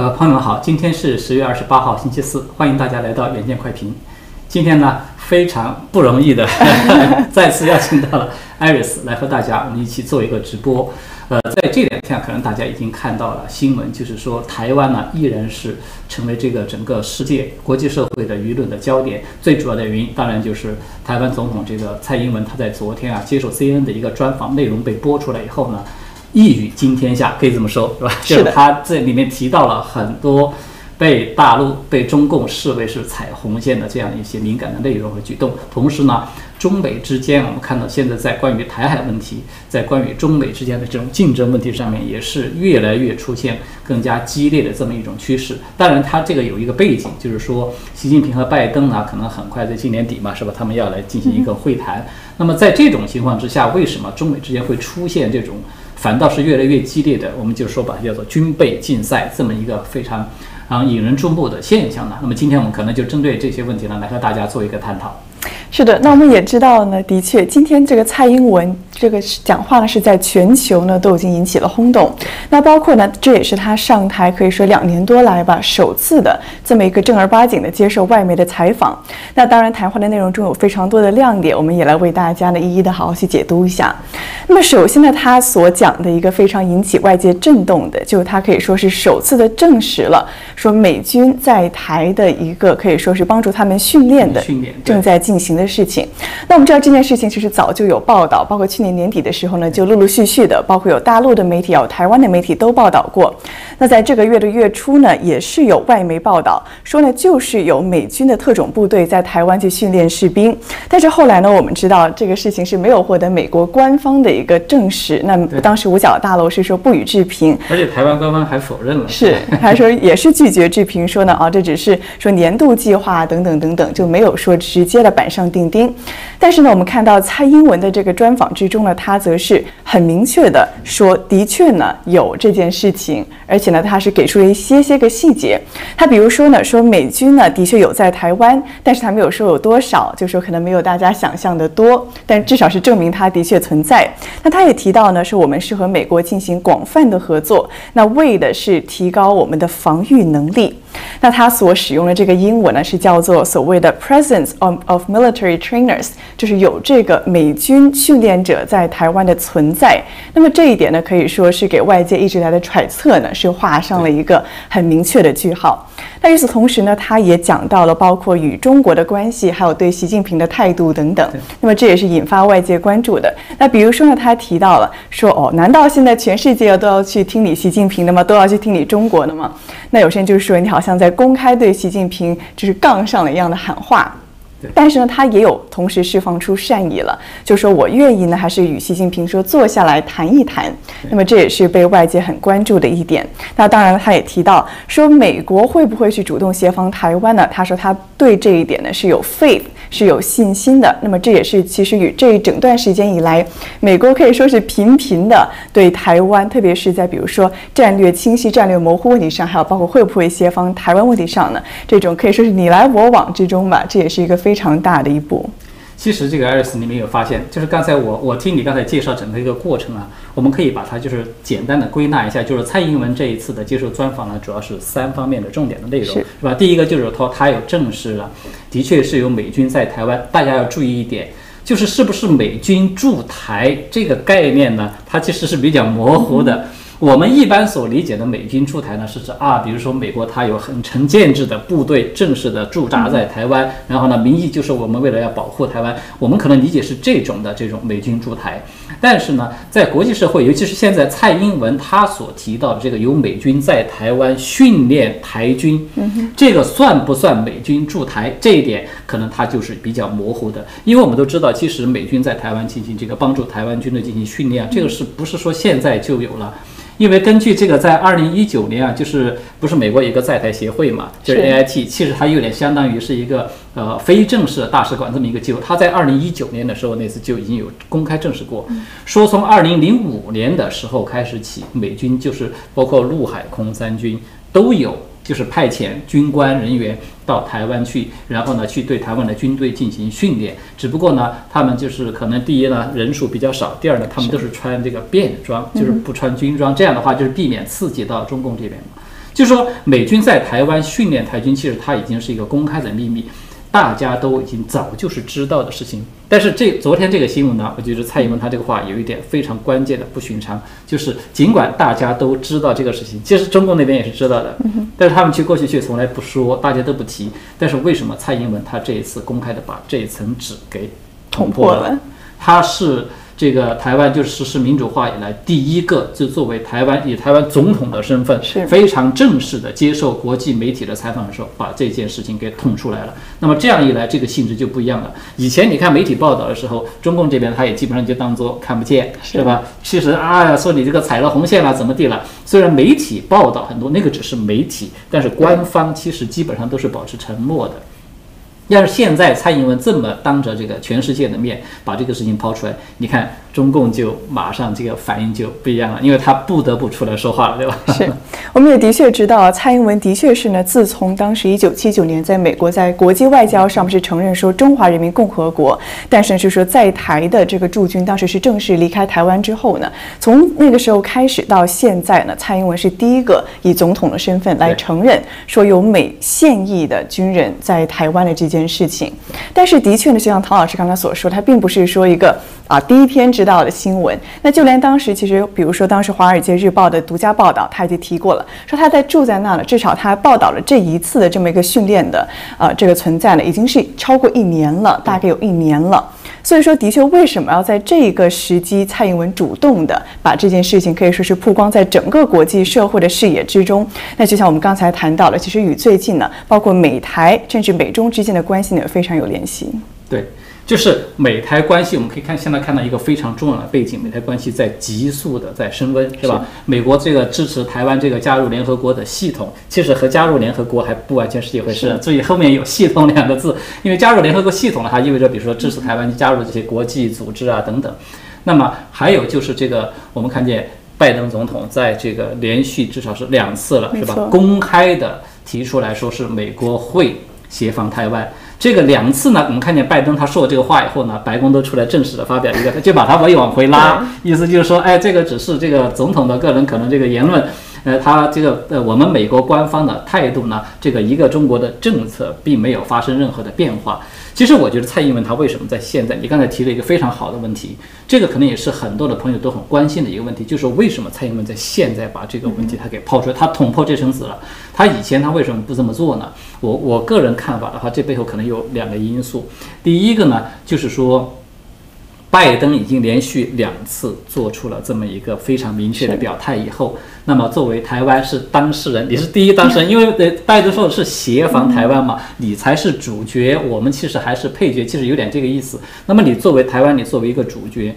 呃，朋友们好，今天是十月二十八号，星期四，欢迎大家来到远见快评。今天呢，非常不容易的，再次邀请到了艾瑞斯来和大家我们一起做一个直播。呃，在这两天，可能大家已经看到了新闻，就是说台湾呢依然是成为这个整个世界国际社会的舆论的焦点。最主要的原因，当然就是台湾总统这个蔡英文，他在昨天啊接受 CNN 的一个专访，内容被播出来以后呢。一语惊天下，可以这么说，是吧？是的。他这里面提到了很多被大陆、被中共视为是踩红线的这样一些敏感的内容和举动。同时呢，中美之间，我们看到现在在关于台海问题，在关于中美之间的这种竞争问题上面，也是越来越出现更加激烈的这么一种趋势。当然，它这个有一个背景，就是说，习近平和拜登呢，可能很快在今年底嘛，是吧？他们要来进行一个会谈。那么在这种情况之下，为什么中美之间会出现这种？反倒是越来越激烈的，我们就说把它叫做军备竞赛这么一个非常啊引人注目的现象呢。那么今天我们可能就针对这些问题呢，来和大家做一个探讨。是的，那我们也知道呢，的确，今天这个蔡英文这个讲话呢，是在全球呢都已经引起了轰动。那包括呢，这也是他上台可以说两年多来吧，首次的这么一个正儿八经的接受外媒的采访。那当然，谈话的内容中有非常多的亮点，我们也来为大家呢一一的好好去解读一下。那么首先呢，他所讲的一个非常引起外界震动的，就是他可以说是首次的证实了，说美军在台的一个可以说是帮助他们训练的训练正在进行的事情。那我们知道这件事情其实早就有报道，包括去年年底的时候呢，就陆陆续续的，包括有大陆的媒体，有台湾的媒体都报道过。那在这个月的月初呢，也是有外媒报道说呢，就是有美军的特种部队在台湾去训练士兵。但是后来呢，我们知道这个事情是没有获得美国官方的一个证实。那当时五角大楼是说不予置评，而且台湾官方还否认了，是他说也是拒绝置评，说呢啊，这只是说年度计划等等等等，就没有说直接的板上钉钉。但是呢，我们看到蔡英文的这个专访之中呢，他则是很明确的说，的确呢有这件事情，而且呢，他是给出了一些些个细节。他比如说呢，说美军呢的确有在台湾，但是他没有说有多少，就说可能没有大家想象的多，但至少是证明它的确存在。那他也提到呢，说我们是和美国进行广泛的合作，那为的是提高我们的防御能力。那他所使用的这个英文呢，是叫做所谓的 presence of of military trainers，就是有这个美军训练者在台湾的存在。那么这一点呢，可以说是给外界一直来的揣测呢，是画上了一个很明确的句号。那与此同时呢，他也讲到了包括与中国的关系，还有对习近平的态度等等。那么这也是引发外界关注的。那比如说呢，他提到了说，哦，难道现在全世界都要去听你习近平的吗？都要去听你中国的吗？那有些人就是说，你好像在公开对习近平就是杠上了一样的喊话。但是呢，他也有同时释放出善意了，就说我愿意呢，还是与习近平说坐下来谈一谈。那么这也是被外界很关注的一点。那当然了，他也提到说，美国会不会去主动协防台湾呢？他说他对这一点呢是有 faith。是有信心的。那么这也是其实与这一整段时间以来，美国可以说是频频的对台湾，特别是在比如说战略清晰、战略模糊问题上，还有包括会不会协防台湾问题上呢，这种可以说是你来我往之中吧，这也是一个非常大的一步。其实这个艾瑞斯，你们有发现，就是刚才我我听你刚才介绍整个一个过程啊，我们可以把它就是简单的归纳一下，就是蔡英文这一次的接受专访呢，主要是三方面的重点的内容，是吧？第一个就是说他有证实了，的确是有美军在台湾，大家要注意一点，就是是不是美军驻台这个概念呢？它其实是比较模糊的。我们一般所理解的美军驻台呢，是指啊，比如说美国它有很成建制的部队正式的驻扎在台湾，然后呢，名义就是我们为了要保护台湾，我们可能理解是这种的这种美军驻台。但是呢，在国际社会，尤其是现在蔡英文他所提到的这个由美军在台湾训练台军，这个算不算美军驻台？这一点可能它就是比较模糊的，因为我们都知道，其实美军在台湾进行这个帮助台湾军队进行训练，这个是不是说现在就有了？因为根据这个，在二零一九年啊，就是不是美国一个在台协会嘛，就是 AIT，其实它有点相当于是一个呃非正式的大使馆这么一个机构。它在二零一九年的时候，那次就已经有公开证实过，说从二零零五年的时候开始起，美军就是包括陆海空三军都有。就是派遣军官人员到台湾去，然后呢，去对台湾的军队进行训练。只不过呢，他们就是可能第一呢人数比较少，第二呢他们都是穿这个便装，就是不穿军装。这样的话就是避免刺激到中共这边嘛。就是说美军在台湾训练台军，其实它已经是一个公开的秘密。大家都已经早就是知道的事情，但是这昨天这个新闻呢，我觉得蔡英文他这个话有一点非常关键的不寻常，就是尽管大家都知道这个事情，其实中共那边也是知道的，但是他们去过去却从来不说，大家都不提。但是为什么蔡英文他这一次公开的把这一层纸给捅破了？他是。这个台湾就是实施民主化以来第一个，就作为台湾以台湾总统的身份，非常正式的接受国际媒体的采访的时候，把这件事情给捅出来了。那么这样一来，这个性质就不一样了。以前你看媒体报道的时候，中共这边他也基本上就当做看不见，是吧？其实啊，说你这个踩了红线了，怎么地了？虽然媒体报道很多，那个只是媒体，但是官方其实基本上都是保持沉默的。要是现在蔡英文这么当着这个全世界的面把这个事情抛出来，你看。中共就马上这个反应就不一样了，因为他不得不出来说话了，对吧？是，我们也的确知道，蔡英文的确是呢，自从当时一九七九年在美国在国际外交上不是承认说中华人民共和国，但是是说在台的这个驻军当时是正式离开台湾之后呢，从那个时候开始到现在呢，蔡英文是第一个以总统的身份来承认说有美现役的军人在台湾的这件事情。但是的确呢，就像唐老师刚才所说，他并不是说一个啊第一天。知道的新闻，那就连当时其实，比如说当时《华尔街日报》的独家报道，他已经提过了，说他在住在那了，至少他报道了这一次的这么一个训练的，呃，这个存在呢，已经是超过一年了，大概有一年了。所以说，的确，为什么要在这个时机，蔡英文主动的把这件事情可以说是曝光在整个国际社会的视野之中？那就像我们刚才谈到了，其实与最近呢，包括美台甚至美中之间的关系呢，非常有联系。对。就是美台关系，我们可以看现在看到一个非常重要的背景，美台关系在急速的在升温，是吧？美国这个支持台湾这个加入联合国的系统，其实和加入联合国还不完全是一回事。注意后面有“系统”两个字，因为加入联合国系统呢，它意味着比如说支持台湾加入这些国际组织啊等等。那么还有就是这个，我们看见拜登总统在这个连续至少是两次了，是吧？公开的提出来说是美国会协防台湾。这个两次呢，我们看见拜登他说了这个话以后呢，白宫都出来正式的发表一个，就把他往往回拉，意思就是说，哎，这个只是这个总统的个人可能这个言论，呃，他这个呃，我们美国官方的态度呢，这个一个中国的政策并没有发生任何的变化。其实我觉得蔡英文他为什么在现在？你刚才提了一个非常好的问题，这个可能也是很多的朋友都很关心的一个问题，就是为什么蔡英文在现在把这个问题他给抛出来，他捅破这层纸了？他以前他为什么不这么做呢？我我个人看法的话，这背后可能有两个因素。第一个呢，就是说。拜登已经连续两次做出了这么一个非常明确的表态以后，那么作为台湾是当事人，你是第一当事人，因为呃，拜登说的是协防台湾嘛，你才是主角，我们其实还是配角，其实有点这个意思。那么你作为台湾，你作为一个主角。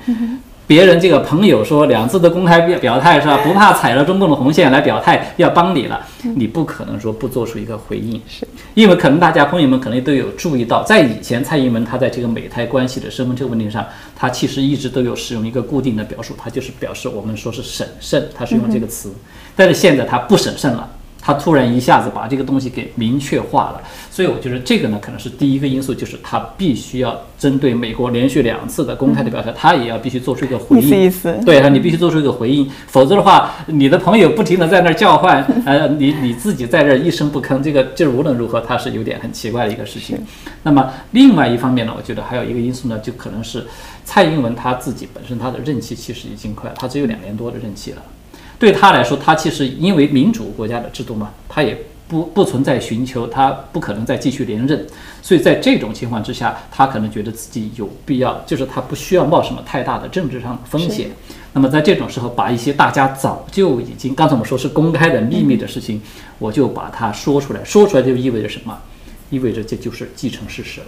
别人这个朋友说两次的公开表表态是吧？不怕踩了中共的红线来表态要帮你了，你不可能说不做出一个回应，是。因为可能大家朋友们可能都有注意到，在以前蔡英文他在这个美台关系的身份这个问题上，他其实一直都有使用一个固定的表述，他就是表示我们说是审慎，他是用这个词，但是现在他不审慎了。他突然一下子把这个东西给明确化了，所以我觉得这个呢，可能是第一个因素，就是他必须要针对美国连续两次的公开的表态，他也要必须做出一个回应。意思意思。对啊，你必须做出一个回应，否则的话，你的朋友不停的在那儿叫唤，呃，你你自己在这儿一声不吭，这个就是无论如何，他是有点很奇怪的一个事情。那么另外一方面呢，我觉得还有一个因素呢，就可能是蔡英文他自己本身他的任期其实已经快，他只有两年多的任期了。对他来说，他其实因为民主国家的制度嘛，他也不不存在寻求，他不可能再继续连任，所以在这种情况之下，他可能觉得自己有必要，就是他不需要冒什么太大的政治上的风险。那么在这种时候，把一些大家早就已经，刚才我们说是公开的秘密的事情，我就把它说出来，说出来就意味着什么？意味着这就是既成事实了，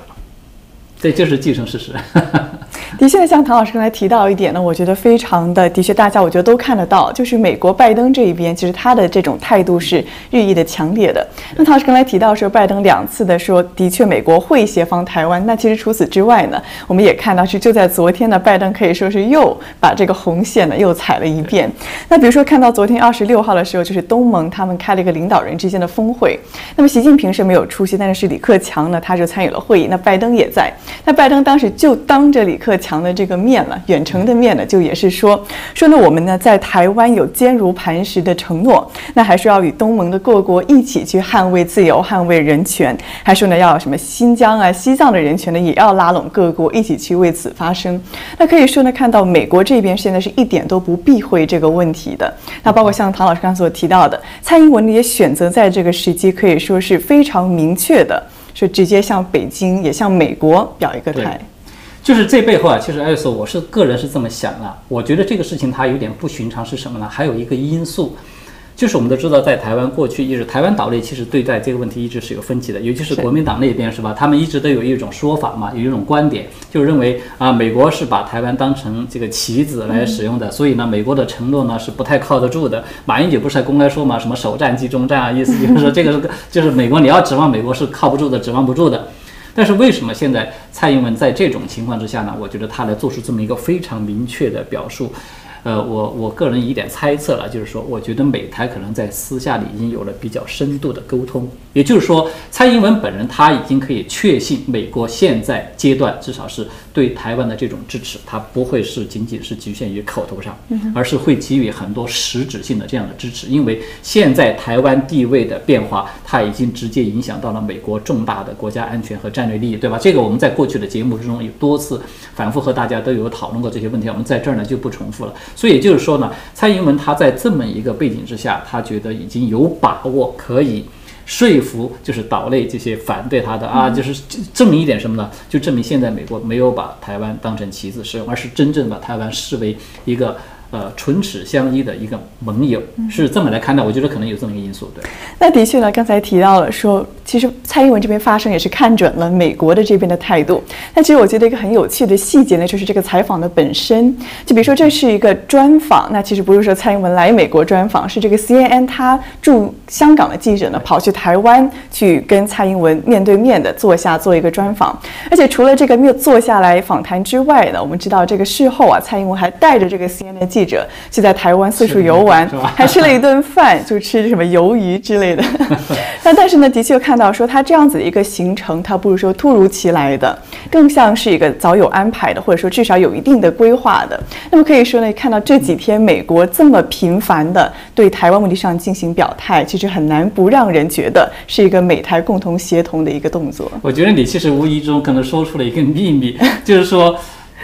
这就是既成事实。的确，像唐老师刚才提到一点呢，我觉得非常的，的确，大家我觉得都看得到，就是美国拜登这一边，其实他的这种态度是日益的强烈的。那唐老师刚才提到说，拜登两次的说，的确美国会协防台湾。那其实除此之外呢，我们也看到是就在昨天呢，拜登可以说是又把这个红线呢又踩了一遍。那比如说看到昨天二十六号的时候，就是东盟他们开了一个领导人之间的峰会，那么习近平是没有出席，但是是李克强呢，他就参与了会议。那拜登也在，那拜登当时就当着李克。强的这个面了，远程的面呢，就也是说说呢，我们呢在台湾有坚如磐石的承诺，那还说要与东盟的各国一起去捍卫自由、捍卫人权，还说呢要什么新疆啊、西藏的人权呢，也要拉拢各国一起去为此发声。那可以说呢，看到美国这边现在是一点都不避讳这个问题的。那包括像唐老师刚才所提到的，蔡英文呢也选择在这个时机，可以说是非常明确的。是直接向北京也向美国表一个态，就是这背后啊，其实艾瑞斯，我是个人是这么想的。我觉得这个事情它有点不寻常，是什么呢？还有一个因素。就是我们都知道，在台湾过去一直，台湾岛内其实对待这个问题一直是有分歧的，尤其是国民党那边是吧？他们一直都有一种说法嘛，有一种观点，就认为啊，美国是把台湾当成这个棋子来使用的，所以呢，美国的承诺呢是不太靠得住的。马英九不是还公开说嘛，什么首战即终战啊，意思就是说 这个就是美国你要指望美国是靠不住的，指望不住的。但是为什么现在蔡英文在这种情况之下呢？我觉得他来做出这么一个非常明确的表述。呃，我我个人一点猜测了，就是说，我觉得美台可能在私下里已经有了比较深度的沟通，也就是说，蔡英文本人他已经可以确信，美国现在阶段至少是对台湾的这种支持，他不会是仅仅是局限于口头上，而是会给予很多实质性的这样的支持，因为现在台湾地位的变化，它已经直接影响到了美国重大的国家安全和战略利益，对吧？这个我们在过去的节目之中有多次反复和大家都有讨论过这些问题，我们在这儿呢就不重复了。所以也就是说呢，蔡英文他在这么一个背景之下，他觉得已经有把握可以说服，就是岛内这些反对他的啊，就是证明一点什么呢？就证明现在美国没有把台湾当成棋子使用，而是真正把台湾视为一个。呃，唇齿相依的一个盟友是这么来看待，我觉得可能有这么一个因素。对，那的确呢，刚才提到了说，其实蔡英文这边发声也是看准了美国的这边的态度。那其实我觉得一个很有趣的细节呢，就是这个采访的本身，就比如说这是一个专访，那其实不是说蔡英文来美国专访，是这个 CNN 他驻香港的记者呢跑去台湾去跟蔡英文面对面的坐下做一个专访。而且除了这个面坐下来访谈之外呢，我们知道这个事后啊，蔡英文还带着这个 CNN 的记者就在台湾四处游玩，还吃了一顿饭，就吃什么鱿鱼之类的。那但是呢，的确看到说他这样子的一个行程，他不是说突如其来的，更像是一个早有安排的，或者说至少有一定的规划的。那么可以说呢，看到这几天美国这么频繁的对台湾问题上进行表态，其实很难不让人觉得是一个美台共同协同的一个动作。我觉得你其实无意中可能说出了一个秘密，就是说。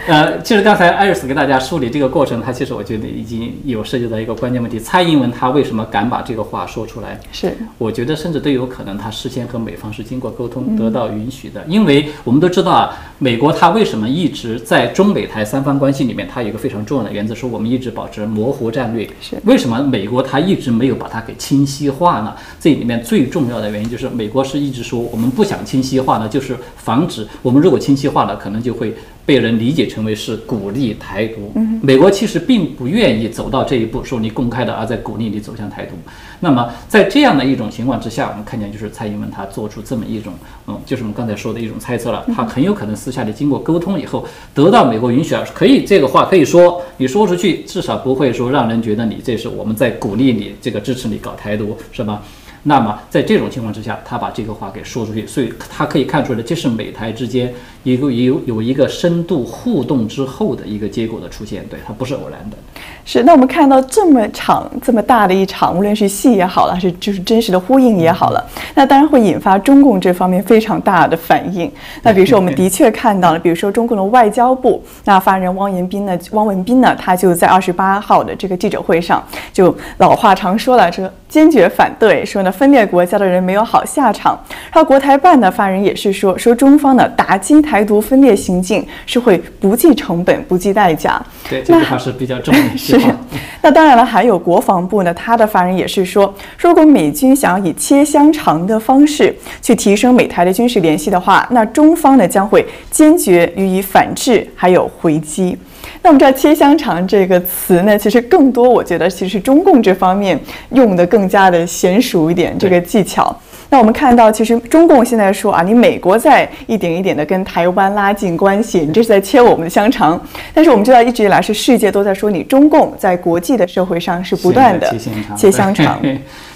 呃，其实刚才艾瑞斯给大家梳理这个过程，他其实我觉得已经有涉及到一个关键问题。蔡英文他为什么敢把这个话说出来？是，我觉得甚至都有可能他事先和美方是经过沟通得到允许的。因为我们都知道啊，美国他为什么一直在中美台三方关系里面，它有一个非常重要的原则，说我们一直保持模糊战略。是，为什么美国他一直没有把它给清晰化呢？这里面最重要的原因就是美国是一直说我们不想清晰化呢，就是防止我们如果清晰化了，可能就会。被人理解成为是鼓励台独，美国其实并不愿意走到这一步，说你公开的而在鼓励你走向台独。那么在这样的一种情况之下，我们看见就是蔡英文他做出这么一种，嗯，就是我们刚才说的一种猜测了，他很有可能私下里经过沟通以后，得到美国允许，可以这个话可以说，你说出去至少不会说让人觉得你这是我们在鼓励你这个支持你搞台独，是吧？那么在这种情况之下，他把这个话给说出去，所以他可以看出来，这是美台之间一个有有一个深度互动之后的一个结果的出现，对，它不是偶然的。是，那我们看到这么场这么大的一场，无论是戏也好了，还是就是真实的呼应也好了，那当然会引发中共这方面非常大的反应。那比如说，我们的确看到了，比如说中共的外交部那发言人汪文斌呢，汪文斌呢，他就在二十八号的这个记者会上，就老话常说了，这坚决反对，说呢分裂国家的人没有好下场。然后国台办的发言人也是说，说中方呢打击台独分裂行径是会不计成本、不计代价。对，这句话是比较重的。是，那当然了，还有国防部呢，他的发言也是说，如果美军想要以切香肠的方式去提升美台的军事联系的话，那中方呢将会坚决予以反制，还有回击。那我们知道“切香肠”这个词呢，其实更多，我觉得其实中共这方面用的更加的娴熟一点，这个技巧。那我们看到，其实中共现在说啊，你美国在一点一点的跟台湾拉近关系，你这是在切我们的香肠。但是我们知道，一直以来是世界都在说你中共在国际的社会上是不断的切香肠，切香肠。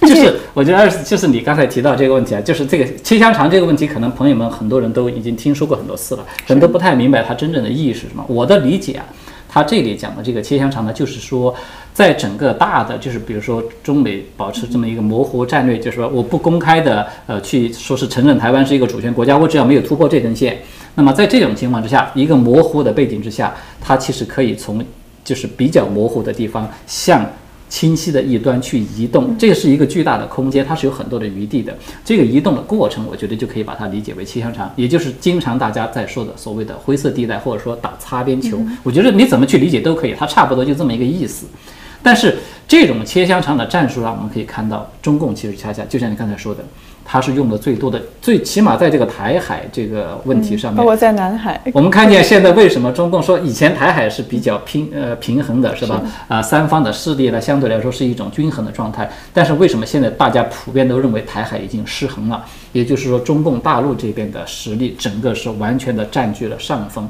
就是我觉得二，就是你刚才提到这个问题啊，就是这个切香肠这个问题，可能朋友们很多人都已经听说过很多次了，可能都不太明白它真正的意义是什么。我的理解啊。他这里讲的这个切香肠呢，就是说，在整个大的，就是比如说中美保持这么一个模糊战略，就是说我不公开的，呃，去说是承认台湾是一个主权国家，我只要没有突破这根线，那么在这种情况之下，一个模糊的背景之下，它其实可以从就是比较模糊的地方向。清晰的一端去移动，这个是一个巨大的空间，它是有很多的余地的。这个移动的过程，我觉得就可以把它理解为切香肠，也就是经常大家在说的所谓的灰色地带，或者说打擦边球。我觉得你怎么去理解都可以，它差不多就这么一个意思。但是这种切香肠的战术上，我们可以看到，中共其实恰恰就像你刚才说的。它是用的最多的，最起码在这个台海这个问题上面，包括在南海，我们看见现在为什么中共说以前台海是比较平呃平衡的，是吧？啊，三方的势力呢相对来说是一种均衡的状态，但是为什么现在大家普遍都认为台海已经失衡了？也就是说，中共大陆这边的实力整个是完全的占据了上风，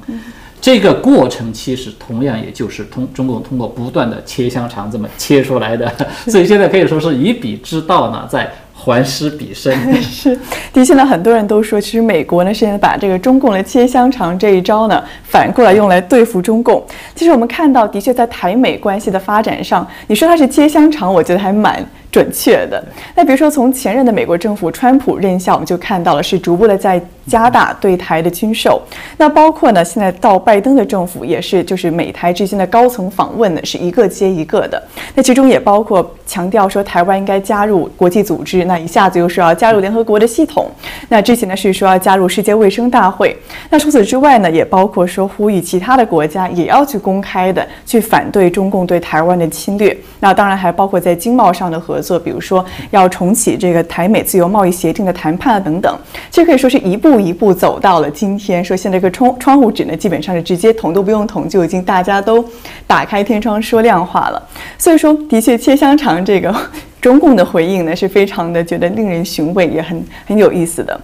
这个过程其实同样也就是通中共通过不断的切香肠这么切出来的，所以现在可以说是以彼之道呢在。还施彼身是，的确呢，很多人都说，其实美国呢，现在把这个中共的切香肠这一招呢，反过来用来对付中共。其实我们看到，的确在台美关系的发展上，你说它是切香肠，我觉得还蛮。准确的。那比如说，从前任的美国政府川普任下，我们就看到了是逐步的在加大对台的军售。那包括呢，现在到拜登的政府也是，就是美台之间的高层访问呢，是一个接一个的。那其中也包括强调说台湾应该加入国际组织，那一下子又说要加入联合国的系统。那之前呢是说要加入世界卫生大会。那除此之外呢，也包括说呼吁其他的国家也要去公开的去反对中共对台湾的侵略。那当然还包括在经贸上的合作。做，比如说要重启这个台美自由贸易协定的谈判啊等等，其实可以说是一步一步走到了今天。说现在这个窗窗户纸呢，基本上是直接捅都不用捅，就已经大家都打开天窗说亮话了。所以说，的确切香肠这个 中共的回应呢，是非常的觉得令人寻味，也很很有意思的。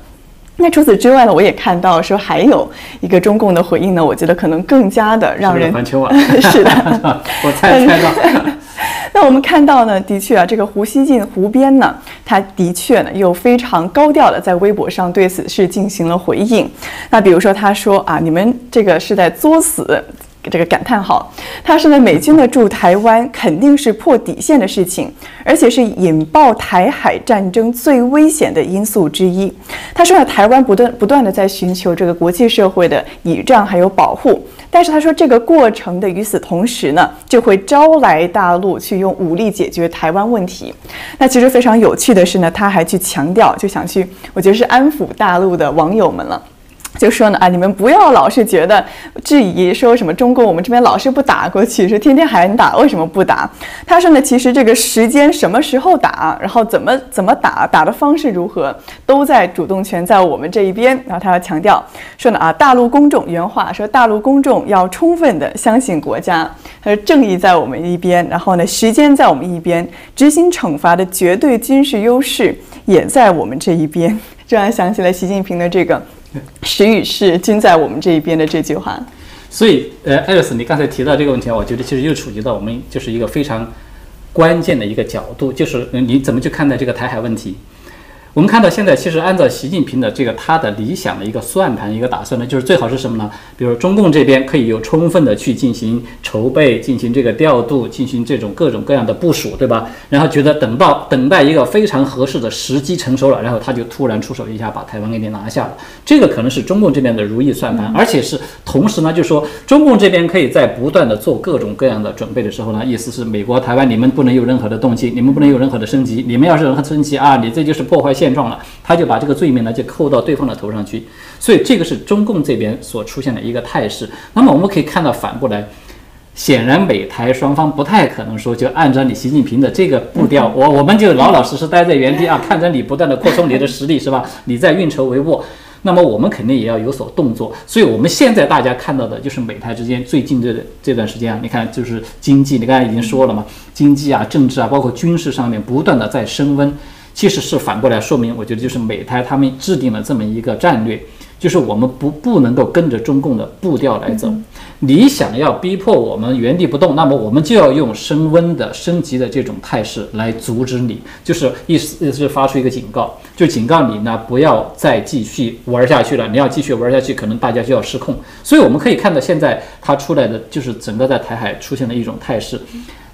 那除此之外呢，我也看到说还有一个中共的回应呢，我觉得可能更加的让人环球网 是的，我猜猜到。那我们看到呢，的确啊，这个胡锡进胡编呢，他的确呢又非常高调的在微博上对此事进行了回应。那比如说他说啊，你们这个是在作死。这个感叹号，他说呢，美军呢驻台湾肯定是破底线的事情，而且是引爆台海战争最危险的因素之一。他说呢，台湾不断不断的在寻求这个国际社会的倚仗还有保护，但是他说这个过程的与此同时呢，就会招来大陆去用武力解决台湾问题。那其实非常有趣的是呢，他还去强调，就想去，我觉得是安抚大陆的网友们了。就说呢啊，你们不要老是觉得质疑，说什么中共我们这边老是不打过去，说天天喊打，为什么不打？他说呢，其实这个时间什么时候打，然后怎么怎么打，打的方式如何，都在主动权在我们这一边。然后他要强调说呢啊，大陆公众原话说，大陆公众要充分的相信国家，他说正义在我们一边，然后呢时间在我们一边，执行惩罚的绝对军事优势也在我们这一边。突然想起了习近平的这个。时与势均在我们这一边的这句话，所以，呃，艾瑞斯，你刚才提到这个问题，我觉得其实又触及到我们就是一个非常关键的一个角度，就是你怎么去看待这个台海问题。我们看到现在，其实按照习近平的这个他的理想的一个算盘、一个打算呢，就是最好是什么呢？比如中共这边可以有充分的去进行筹备、进行这个调度、进行这种各种各样的部署，对吧？然后觉得等到等待一个非常合适的时机成熟了，然后他就突然出手一下把台湾给你拿下了。这个可能是中共这边的如意算盘，而且是同时呢，就说中共这边可以在不断的做各种各样的准备的时候呢，意思是美国、台湾你们不能有任何的动静，你们不能有任何的升级，你们要是任何升级啊，你这就是破坏。现状了，他就把这个罪名呢就扣到对方的头上去，所以这个是中共这边所出现的一个态势。那么我们可以看到反过来，显然美台双方不太可能说就按照你习近平的这个步调，我我们就老老实实待在原地啊，看着你不断的扩充你的实力是吧？你在运筹帷幄，那么我们肯定也要有所动作。所以我们现在大家看到的就是美台之间最近这这段时间啊，你看就是经济，你刚才已经说了嘛，经济啊、政治啊，包括军事上面不断的在升温。其实是反过来说明，我觉得就是美台他们制定了这么一个战略。就是我们不不能够跟着中共的步调来走，你想要逼迫我们原地不动，那么我们就要用升温的、升级的这种态势来阻止你。就是意思是发出一个警告，就警告你呢不要再继续玩下去了。你要继续玩下去，可能大家就要失控。所以我们可以看到，现在它出来的就是整个在台海出现了一种态势。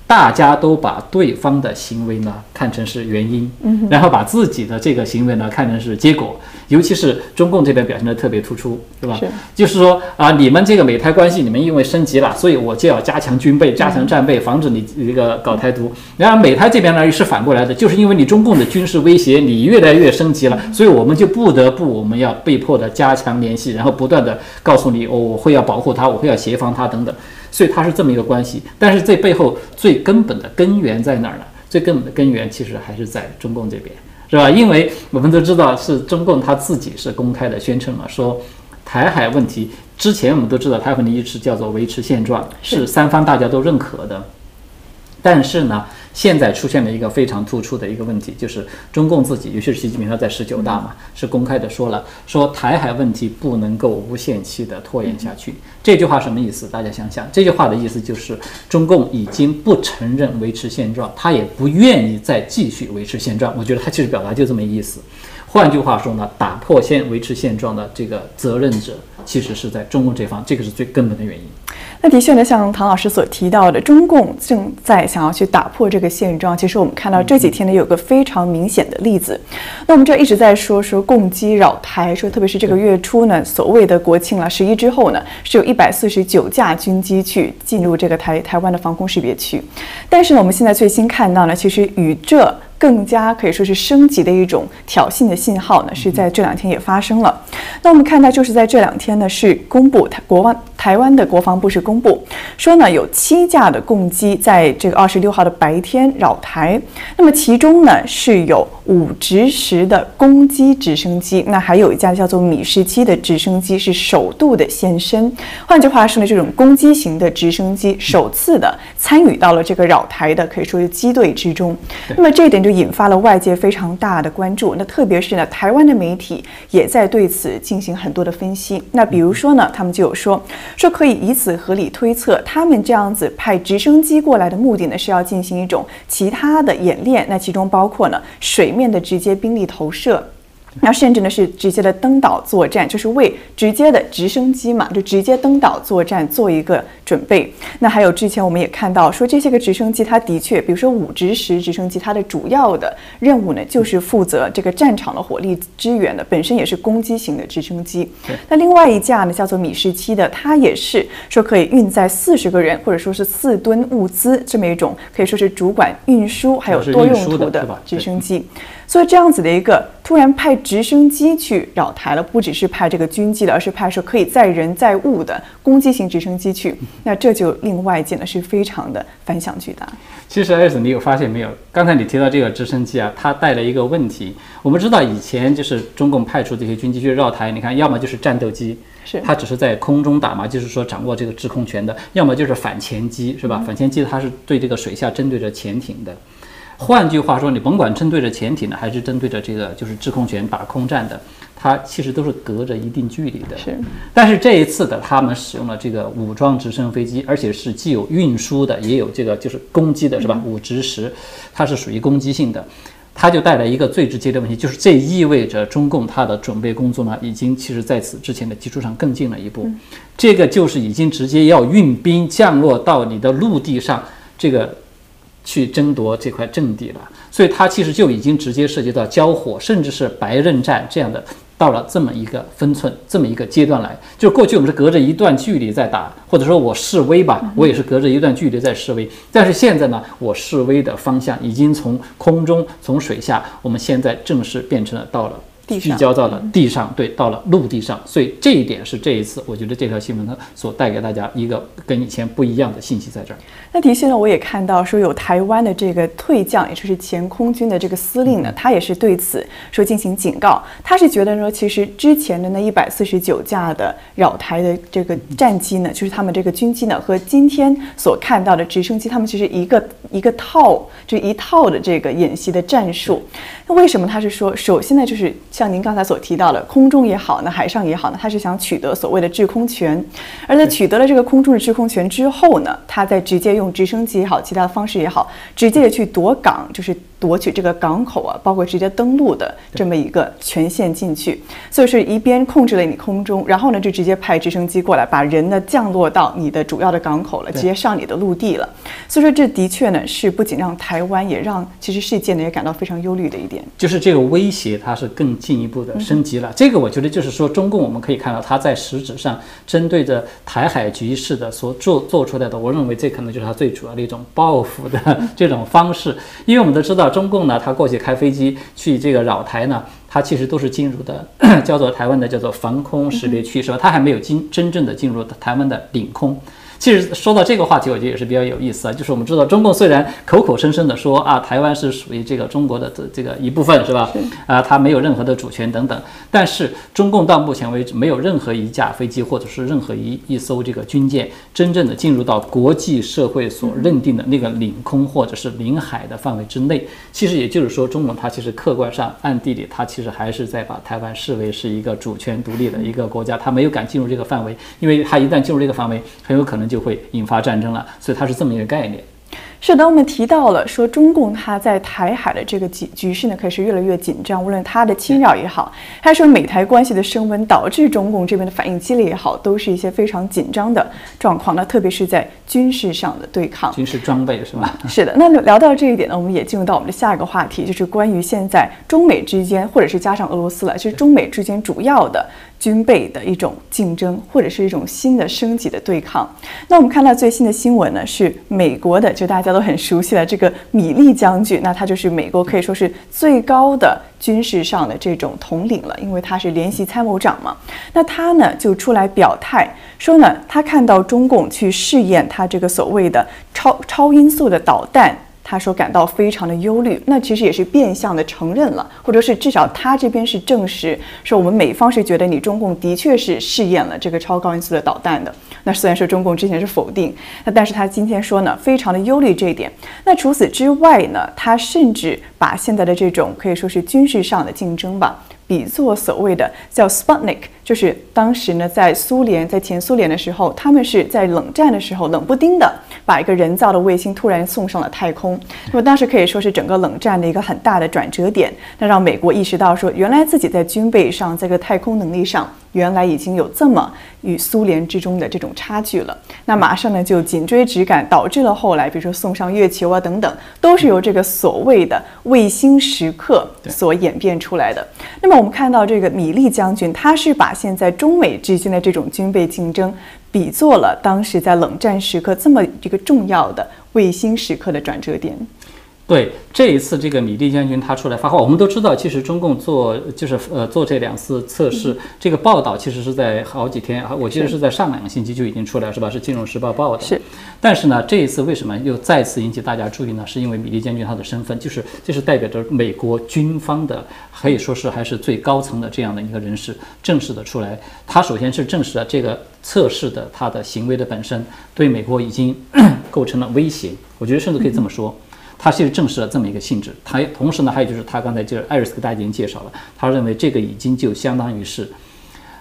大家都把对方的行为呢看成是原因，然后把自己的这个行为呢看成是结果，尤其是中共这边表现的特别突出，是吧？是，就是说啊，你们这个美台关系，你们因为升级了，所以我就要加强军备、加强战备，防止你这个搞台独。然而美台这边呢又是反过来的，就是因为你中共的军事威胁，你越来越升级了，所以我们就不得不我们要被迫的加强联系，然后不断的告诉你，我我会要保护他，我会要协防他等等。所以它是这么一个关系，但是这背后最根本的根源在哪儿呢？最根本的根源其实还是在中共这边，是吧？因为我们都知道，是中共他自己是公开的宣称了，说台海问题之前我们都知道，台海问题是叫做维持现状，是三方大家都认可的，但是呢？现在出现了一个非常突出的一个问题，就是中共自己，尤其是习近平，他在十九大嘛，是公开的说了，说台海问题不能够无限期的拖延下去。这句话什么意思？大家想想，这句话的意思就是中共已经不承认维持现状，他也不愿意再继续维持现状。我觉得他其实表达就这么意思。换句话说呢，打破现维持现状的这个责任者，其实是在中共这方，这个是最根本的原因。那的确呢，像唐老师所提到的，中共正在想要去打破这个现状。其实我们看到这几天呢，有个非常明显的例子。那我们这一直在说说共机扰台，说特别是这个月初呢，所谓的国庆了十一之后呢，是有一百四十九架军机去进入这个台台湾的防空识别区。但是呢，我们现在最新看到呢，其实与这更加可以说是升级的一种挑衅的信号呢，是在这两天也发生了。那我们看到就是在这两天呢，是公布台国防台湾的国防部是公布说呢，有七架的攻击在这个二十六号的白天扰台。那么其中呢是有五直十的攻击直升机，那还有一架叫做米十七的直升机是首度的现身。换句话说呢，这种攻击型的直升机首次的参与到了这个扰台的可以说是机队之中。那么这一点就引发了外界非常大的关注。那特别是呢，台湾的媒体也在对此进行很多的分析。那比如说呢，他们就有说。说可以以此合理推测，他们这样子派直升机过来的目的呢，是要进行一种其他的演练，那其中包括呢水面的直接兵力投射。那甚至呢是直接的登岛作战，就是为直接的直升机嘛，就直接登岛作战做一个准备。那还有之前我们也看到说这些个直升机，它的确，比如说五直十直升机，它的主要的任务呢就是负责这个战场的火力支援的，本身也是攻击型的直升机。那另外一架呢叫做米十七的，它也是说可以运载四十个人或者说是四吨物资这么一种，可以说是主管运输还有多用途的直升机。所以这样子的一个突然派直升机去扰台了，不只是派这个军机的，而是派说可以载人载物的攻击型直升机去，那这就令外界呢是非常的反响巨大。其实，艾斯，你有发现没有？刚才你提到这个直升机啊，它带了一个问题。我们知道以前就是中共派出这些军机去绕台，你看，要么就是战斗机，是它只是在空中打嘛，就是说掌握这个制空权的；要么就是反潜机，是吧？反潜机它是对这个水下针对着潜艇的。换句话说，你甭管针对着潜艇呢，还是针对着这个就是制空权打空战的，它其实都是隔着一定距离的。是。但是这一次的，他们使用了这个武装直升飞机，而且是既有运输的，也有这个就是攻击的，是吧？武直十，它是属于攻击性的，它就带来一个最直接的问题，就是这意味着中共它的准备工作呢，已经其实在此之前的基础上更进了一步。这个就是已经直接要运兵降落到你的陆地上，这个。去争夺这块阵地了，所以它其实就已经直接涉及到交火，甚至是白刃战这样的，到了这么一个分寸，这么一个阶段来。就过去我们是隔着一段距离在打，或者说我示威吧，我也是隔着一段距离在示威。但是现在呢，我示威的方向已经从空中、从水下，我们现在正式变成了到了地上聚焦到了地上，对，到了陆地上，所以这一点是这一次我觉得这条新闻呢所带给大家一个跟以前不一样的信息在这儿。那的确呢，我也看到说有台湾的这个退将，也就是前空军的这个司令呢，他也是对此说进行警告。他是觉得说，其实之前的那一百四十九架的扰台的这个战机呢，就是他们这个军机呢，和今天所看到的直升机，他们其实一个一个套，就一套的这个演习的战术。那为什么他是说，首先呢，就是像您刚才所提到的，空中也好呢，海上也好呢，他是想取得所谓的制空权，而在取得了这个空中的制空权之后呢，他再直接用直升机也好，其他的方式也好，直接的去夺港，就是夺取这个港口啊，包括直接登陆的这么一个权限进去。所以是一边控制了你空中，然后呢就直接派直升机过来，把人呢降落到你的主要的港口了，直接上你的陆地了。所以说这的确呢是不仅让台湾，也让其实世界呢也感到非常忧虑的一点。就是这个威胁，它是更进一步的升级了。这个我觉得就是说，中共我们可以看到，它在实质上针对着台海局势的所做做出来的，我认为这可能就是它最主要的一种报复的 这种方式。因为我们都知道，中共呢，他过去开飞机去这个扰台呢，他其实都是进入的 叫做台湾的叫做防空识别区，是吧？他还没有进真正的进入台湾的领空。其实说到这个话题，我觉得也是比较有意思啊。就是我们知道，中共虽然口口声声的说啊，台湾是属于这个中国的这这个一部分，是吧？啊，它没有任何的主权等等。但是中共到目前为止，没有任何一架飞机或者是任何一一艘这个军舰真正的进入到国际社会所认定的那个领空或者是领海的范围之内。其实也就是说，中共它其实客观上暗地里，它其实还是在把台湾视为是一个主权独立的一个国家，它没有敢进入这个范围，因为它一旦进入这个范围，很有可能。就会引发战争了，所以它是这么一个概念。是的，我们提到了说中共它在台海的这个局局势呢，可是越来越紧张。无论它的侵扰也好，还是说美台关系的升温导致中共这边的反应激烈也好，都是一些非常紧张的状况。那特别是在军事上的对抗，军事装备是吗？是的。那聊到这一点呢，我们也进入到我们的下一个话题，就是关于现在中美之间，或者是加上俄罗斯了，就是中美之间主要的。军备的一种竞争，或者是一种新的升级的对抗。那我们看到最新的新闻呢，是美国的，就大家都很熟悉的这个米利将军。那他就是美国可以说是最高的军事上的这种统领了，因为他是联席参谋长嘛。那他呢就出来表态说呢，他看到中共去试验他这个所谓的超超音速的导弹。他说感到非常的忧虑，那其实也是变相的承认了，或者是至少他这边是证实，说我们美方是觉得你中共的确是试验了这个超高音速的导弹的。那虽然说中共之前是否定，那但是他今天说呢，非常的忧虑这一点。那除此之外呢，他甚至把现在的这种可以说是军事上的竞争吧。比作所谓的叫 Sputnik，就是当时呢，在苏联在前苏联的时候，他们是在冷战的时候冷不丁的把一个人造的卫星突然送上了太空，那么当时可以说是整个冷战的一个很大的转折点，那让美国意识到说，原来自己在军备上，在个太空能力上。原来已经有这么与苏联之中的这种差距了，那马上呢就紧追直赶，导致了后来比如说送上月球啊等等，都是由这个所谓的卫星时刻所演变出来的。那么我们看到这个米利将军，他是把现在中美之间的这种军备竞争，比作了当时在冷战时刻这么一个重要的卫星时刻的转折点。对这一次，这个米利将军他出来发话，我们都知道，其实中共做就是呃做这两次测试，这个报道其实是在好几天，我记得是在上两个星期就已经出来是吧？是《金融时报》报的。是。但是呢，这一次为什么又再次引起大家注意呢？是因为米利将军他的身份，就是就是代表着美国军方的，可以说是还是最高层的这样的一个人士，正式的出来。他首先是证实了这个测试的他的行为的本身对美国已经 构成了威胁，我觉得甚至可以这么说。他其实证实了这么一个性质，他同时呢，还有就是他刚才就是艾瑞斯给大家已经介绍了，他认为这个已经就相当于是。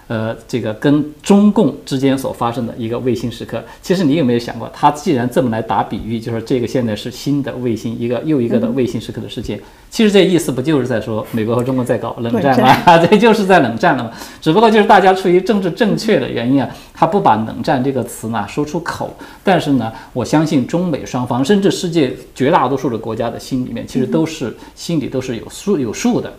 呃，这个跟中共之间所发生的一个卫星时刻，其实你有没有想过，他既然这么来打比喻，就是这个现在是新的卫星，一个又一个的卫星时刻的事件，其实这意思不就是在说美国和中国在搞冷战吗？这 就是在冷战了嘛。只不过就是大家出于政治正确的原因啊，他不把冷战这个词呢说出口，但是呢，我相信中美双方，甚至世界绝大多数的国家的心里面，其实都是心里都是有数有数的。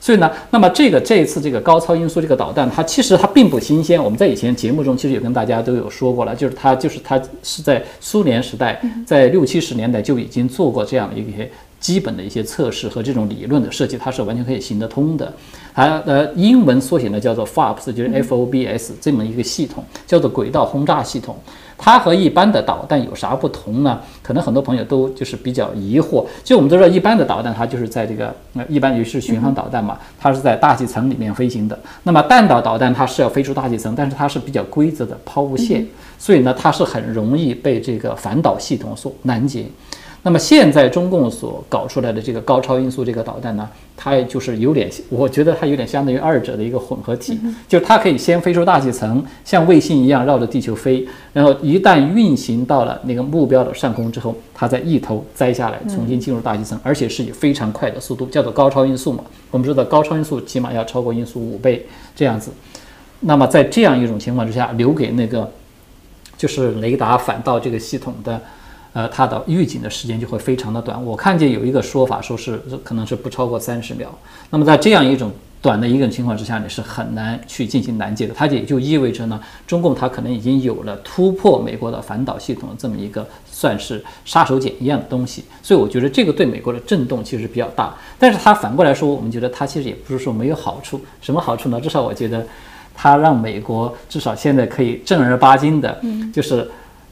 所以呢，那么这个这一次这个高超音速这个导弹，它其实它并不新鲜。我们在以前节目中其实也跟大家都有说过了，就是它就是它是在苏联时代，在六七十年代就已经做过这样的一些基本的一些测试和这种理论的设计，它是完全可以行得通的。它呃，英文缩写呢叫做 FOBS，就是 F O B S 这么一个系统，叫做轨道轰炸系统。它和一般的导弹有啥不同呢？可能很多朋友都就是比较疑惑。就我们都知道，一般的导弹它就是在这个呃，一般也是巡航导弹嘛，它是在大气层里面飞行的。那么弹道导弹它是要飞出大气层，但是它是比较规则的抛物线，所以呢，它是很容易被这个反导系统所拦截。那么现在中共所搞出来的这个高超音速这个导弹呢，它也就是有点，我觉得它有点相当于二者的一个混合体，就是它可以先飞出大气层，像卫星一样绕着地球飞，然后一旦运行到了那个目标的上空之后，它再一头栽下来，重新进入大气层，而且是以非常快的速度，叫做高超音速嘛。我们知道高超音速起码要超过音速五倍这样子。那么在这样一种情况之下，留给那个就是雷达反导这个系统的。呃，它的预警的时间就会非常的短。我看见有一个说法，说是可能是不超过三十秒。那么在这样一种短的一个情况之下，你是很难去进行拦截的。它也就意味着呢，中共它可能已经有了突破美国的反导系统的这么一个算是杀手锏一样的东西。所以我觉得这个对美国的震动其实比较大。但是它反过来说，我们觉得它其实也不是说没有好处。什么好处呢？至少我觉得，它让美国至少现在可以正儿八经的，就是。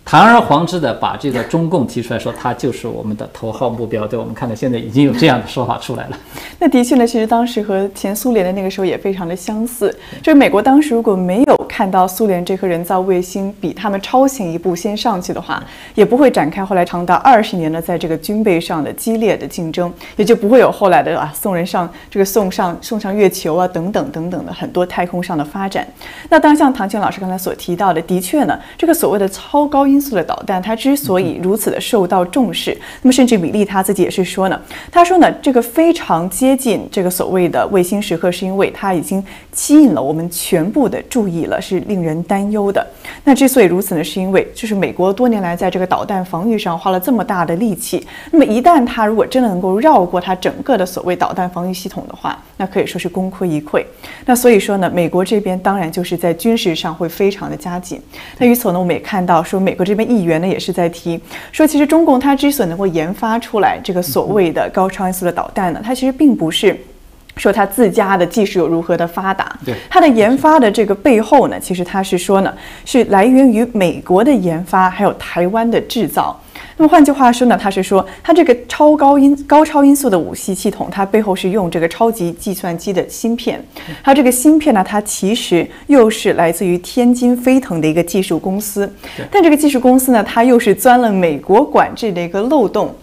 堂而皇之的把这个中共提出来说，它就是我们的头号目标。对我们看到现在已经有这样的说法出来了。那的确呢，其实当时和前苏联的那个时候也非常的相似。就是美国当时如果没有看到苏联这颗人造卫星比他们超前一步先上去的话，也不会展开后来长达二十年的在这个军备上的激烈的竞争，也就不会有后来的啊送人上这个送上送上月球啊等等等等的很多太空上的发展。那当，像唐青老师刚才所提到的，的确呢，这个所谓的超高音。速的导弹，它之所以如此的受到重视，那么甚至米利他自己也是说呢，他说呢，这个非常接近这个所谓的卫星时刻，是因为它已经吸引了我们全部的注意了，是令人担忧的。那之所以如此呢，是因为就是美国多年来在这个导弹防御上花了这么大的力气，那么一旦它如果真的能够绕过它整个的所谓导弹防御系统的话，那可以说是功亏一篑。那所以说呢，美国这边当然就是在军事上会非常的加紧。那与此呢，我们也看到说美国。这边议员呢也是在提说，其实中共它之所以能够研发出来这个所谓的高超音速的导弹呢，它其实并不是说它自家的技术有如何的发达，对它的研发的这个背后呢，其实它是说呢，是来源于美国的研发，还有台湾的制造。那么换句话说呢，他是说，它这个超高音、高超音速的武器系统，它背后是用这个超级计算机的芯片。它这个芯片呢，它其实又是来自于天津飞腾的一个技术公司。但这个技术公司呢，它又是钻了美国管制的一个漏洞，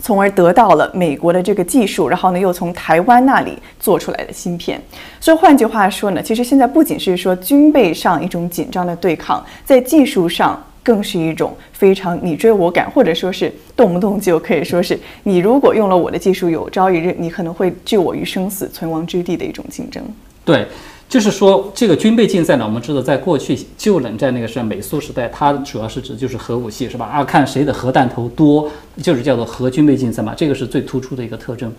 从而得到了美国的这个技术，然后呢，又从台湾那里做出来的芯片。所以换句话说呢，其实现在不仅是说军备上一种紧张的对抗，在技术上。更是一种非常你追我赶，或者说是动不动就可以说是你如果用了我的技术，有朝一日你可能会置我于生死存亡之地的一种竞争。对，就是说这个军备竞赛呢，我们知道在过去旧冷战那个时代，美苏时代，它主要是指就是核武器是吧？啊，看谁的核弹头多，就是叫做核军备竞赛嘛，这个是最突出的一个特征。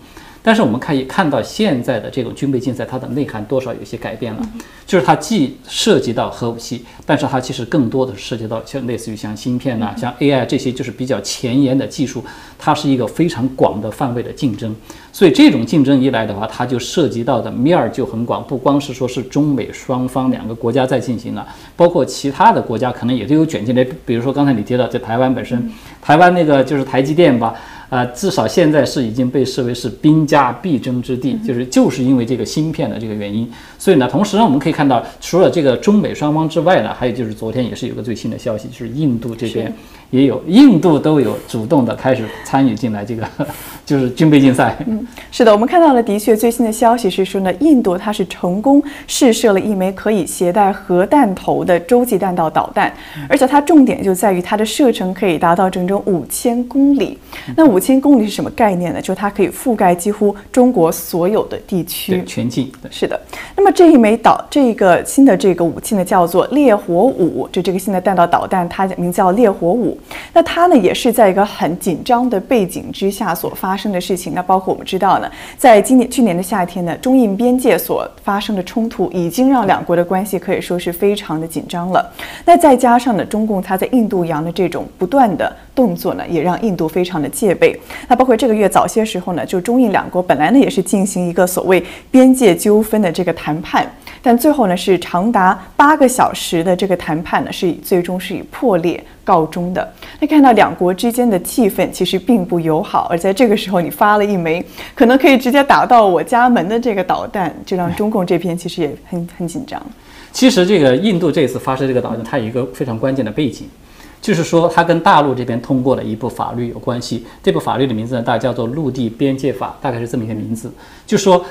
但是我们可以看到现在的这种军备竞赛，它的内涵多少有些改变了，就是它既涉及到核武器，但是它其实更多的涉及到像类似于像芯片呐、像 AI 这些就是比较前沿的技术，它是一个非常广的范围的竞争。所以这种竞争一来的话，它就涉及到的面儿就很广，不光是说是中美双方两个国家在进行了，包括其他的国家可能也都有卷进来。比如说刚才你提到在台湾本身，台湾那个就是台积电吧。啊，至少现在是已经被视为是兵家必争之地，就是就是因为这个芯片的这个原因。所以呢，同时呢，我们可以看到，除了这个中美双方之外呢，还有就是昨天也是有个最新的消息，就是印度这边也有，印度都有主动的开始参与进来这个。就是军备竞赛。嗯，是的，我们看到了，的确最新的消息是说呢，印度它是成功试射了一枚可以携带核弹头的洲际弹道导弹，而且它重点就在于它的射程可以达到整整五千公里。那五千公里是什么概念呢？就它可以覆盖几乎中国所有的地区，全境。是的。那么这一枚导，这个新的这个武器呢，叫做烈火五，就这个新的弹道导弹，它名叫烈火五。那它呢也是在一个很紧张的背景之下所发生的事情。那包括我们知道呢，在今年去年的夏天呢，中印边界所发生的冲突已经让两国的关系可以说是非常的紧张了。那再加上呢，中共它在印度洋的这种不断的动作呢，也让印度非常的戒备。那包括这个月早些时候呢，就中印两国本来呢也是进行一个所谓边界纠纷的这个谈判，但最后呢是长达八个小时的这个谈判呢，是以最终是以破裂告终的。那看到两国之间的气氛其实并不友好，而在这个时候你发了一枚可能可以直接打到我家门的这个导弹，就让中共这边其实也很很紧张。其实这个印度这次发射这个导弹，它有一个非常关键的背景，就是说它跟大陆这边通过了一部法律有关系。这部法律的名字呢，大概叫做《陆地边界法》，大概是这么一个名字，就说。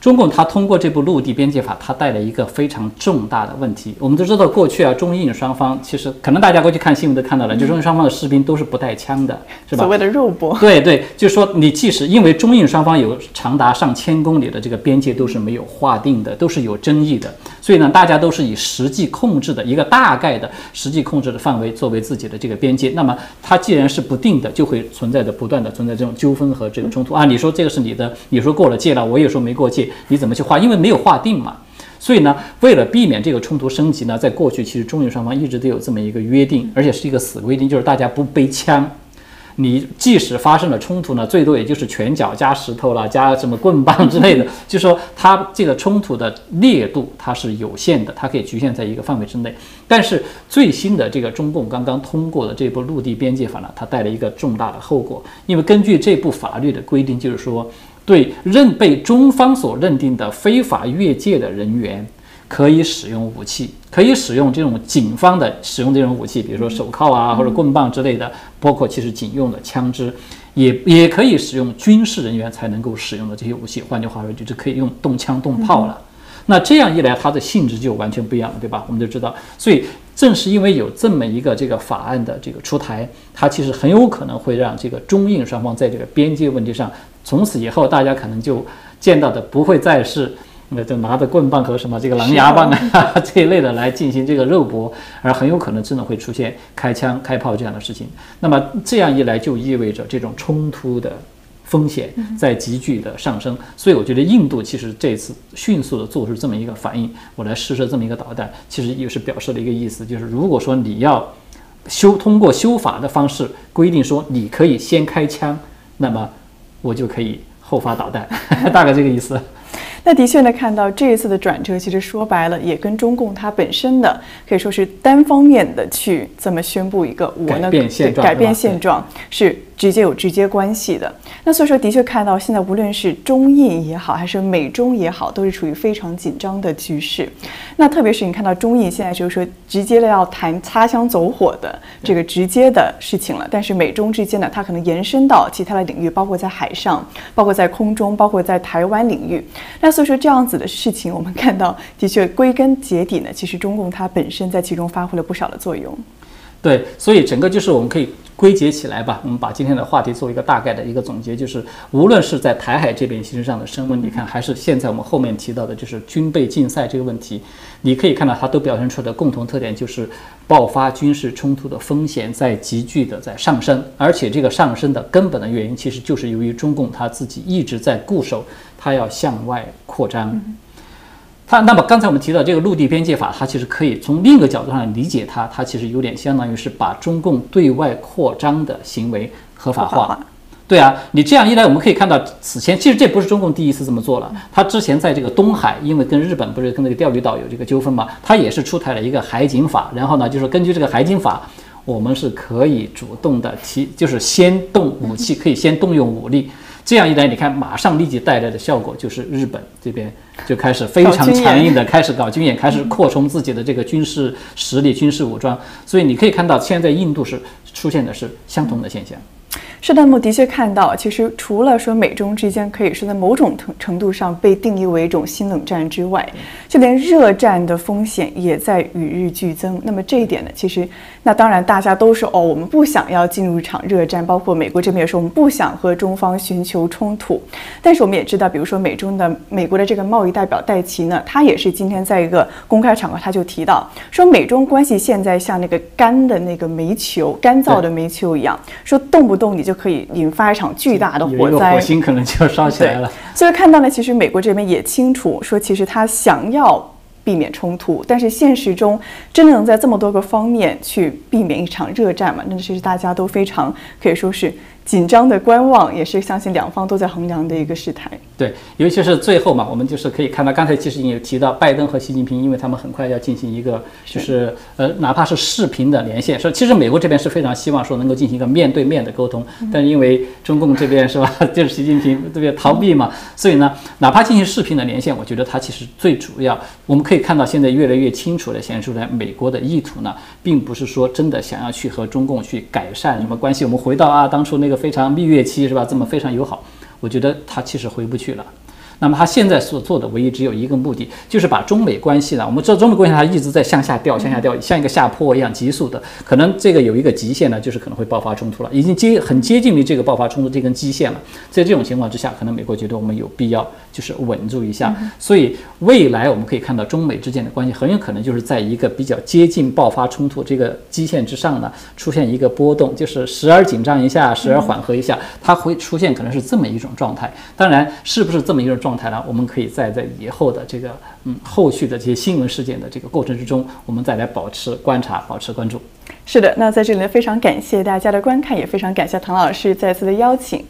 中共它通过这部陆地边界法，它带来一个非常重大的问题。我们都知道，过去啊，中印双方其实可能大家过去看新闻都看到了，就中印双方的士兵都是不带枪的，是吧？所谓的肉搏。对对，就是说你即使因为中印双方有长达上千公里的这个边界都是没有划定的，都是有争议的，所以呢，大家都是以实际控制的一个大概的实际控制的范围作为自己的这个边界。那么它既然是不定的，就会存在着不断的存在这种纠纷和这个冲突啊。你说这个是你的，你说过了界了，我也说没过界。你怎么去划？因为没有划定嘛，所以呢，为了避免这个冲突升级呢，在过去其实中印双方一直都有这么一个约定，而且是一个死规定，就是大家不背枪。你即使发生了冲突呢，最多也就是拳脚加石头了，加什么棍棒之类的，就说它这个冲突的烈度它是有限的，它可以局限在一个范围之内。但是最新的这个中共刚刚通过的这部陆地边界法呢，它带来一个重大的后果，因为根据这部法律的规定，就是说。对认被中方所认定的非法越界的人员，可以使用武器，可以使用这种警方的使用这种武器，比如说手铐啊或者棍棒之类的，包括其实警用的枪支，也也可以使用军事人员才能够使用的这些武器。换句话说，就是可以用动枪动炮了。那这样一来，它的性质就完全不一样了，对吧？我们就知道，所以正是因为有这么一个这个法案的这个出台，它其实很有可能会让这个中印双方在这个边界问题上。从此以后，大家可能就见到的不会再是那就拿着棍棒和什么这个狼牙棒啊 这一类的来进行这个肉搏，而很有可能真的会出现开枪开炮这样的事情。那么这样一来，就意味着这种冲突的风险在急剧的上升。所以我觉得印度其实这次迅速的做出这么一个反应，我来试射这么一个导弹，其实也是表示了一个意思，就是如果说你要修通过修法的方式规定说你可以先开枪，那么。我就可以后发导弹，大概这个意思。那的确呢，看到这一次的转折，其实说白了，也跟中共它本身的可以说是单方面的去这么宣布一个我呢改变现状是。直接有直接关系的。那所以说，的确看到现在无论是中印也好，还是美中也好，都是处于非常紧张的局势。那特别是你看到中印现在就是说直接的要谈擦枪走火的这个直接的事情了。但是美中之间呢，它可能延伸到其他的领域，包括在海上，包括在空中，包括在台湾领域。那所以说这样子的事情，我们看到的确归根结底呢，其实中共它本身在其中发挥了不少的作用。对，所以整个就是我们可以归结起来吧。我们把今天的话题做一个大概的一个总结，就是无论是在台海这边形势上的升温，你看，还是现在我们后面提到的，就是军备竞赛这个问题，你可以看到它都表现出的共同特点，就是爆发军事冲突的风险在急剧的在上升，而且这个上升的根本的原因，其实就是由于中共他自己一直在固守，他要向外扩张。它那么刚才我们提到这个陆地边界法，它其实可以从另一个角度上理解它，它其实有点相当于是把中共对外扩张的行为合法化。对啊，你这样一来，我们可以看到此前其实这不是中共第一次这么做了，他之前在这个东海，因为跟日本不是跟那个钓鱼岛有这个纠纷嘛，他也是出台了一个海警法，然后呢，就是根据这个海警法，我们是可以主动的提，就是先动武器，可以先动用武力。这样一来，你看，马上立即带来的效果就是日本这边就开始非常强硬的开始搞军演，开始扩充自己的这个军事实力、军事武装。所以你可以看到，现在印度是出现的是相同的现象。是的，我们的确看到，其实除了说美中之间可以说在某种程程度上被定义为一种新冷战之外，就连热战的风险也在与日俱增。那么这一点呢，其实那当然大家都说哦，我们不想要进入一场热战，包括美国这边也说我们不想和中方寻求冲突。但是我们也知道，比如说美中的美国的这个贸易代表戴奇呢，他也是今天在一个公开场合他就提到说，美中关系现在像那个干的那个煤球，干燥的煤球一样，说动不动你。就可以引发一场巨大的火灾，火星可能就要烧起来了。所以看到呢，其实美国这边也清楚说，其实他想要避免冲突，但是现实中真的能在这么多个方面去避免一场热战吗？那其实大家都非常可以说是。紧张的观望也是相信两方都在衡量的一个事态。对，尤其是最后嘛，我们就是可以看到，刚才其实也提到，拜登和习近平，因为他们很快要进行一个，就是呃，哪怕是视频的连线，说其实美国这边是非常希望说能够进行一个面对面的沟通，但是因为中共这边是吧，就是习近平这边逃避嘛，所以呢，哪怕进行视频的连线，我觉得他其实最主要，我们可以看到现在越来越清楚的显示出来，美国的意图呢，并不是说真的想要去和中共去改善什么关系。我们回到啊，当初那个。非常蜜月期是吧？这么非常友好，我觉得他其实回不去了。那么他现在所做的唯一只有一个目的，就是把中美关系呢，我们知道中美关系它一直在向下掉，向下掉，像一个下坡一样急速的，可能这个有一个极限呢，就是可能会爆发冲突了，已经接很接近于这个爆发冲突这根基线了。在这种情况之下，可能美国觉得我们有必要就是稳住一下，所以未来我们可以看到中美之间的关系很有可能就是在一个比较接近爆发冲突这个基线之上呢，出现一个波动，就是时而紧张一下，时而缓和一下，它会出现可能是这么一种状态。当然，是不是这么一种状？状态呢？我们可以在在以后的这个嗯后续的这些新闻事件的这个过程之中，我们再来保持观察，保持关注。是的，那在这里呢，非常感谢大家的观看，也非常感谢唐老师再次的邀请。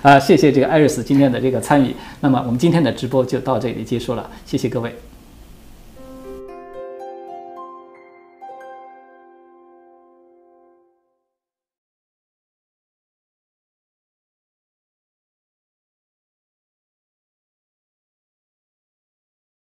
啊，谢谢这个艾瑞斯今天的这个参与。那么我们今天的直播就到这里结束了，谢谢各位。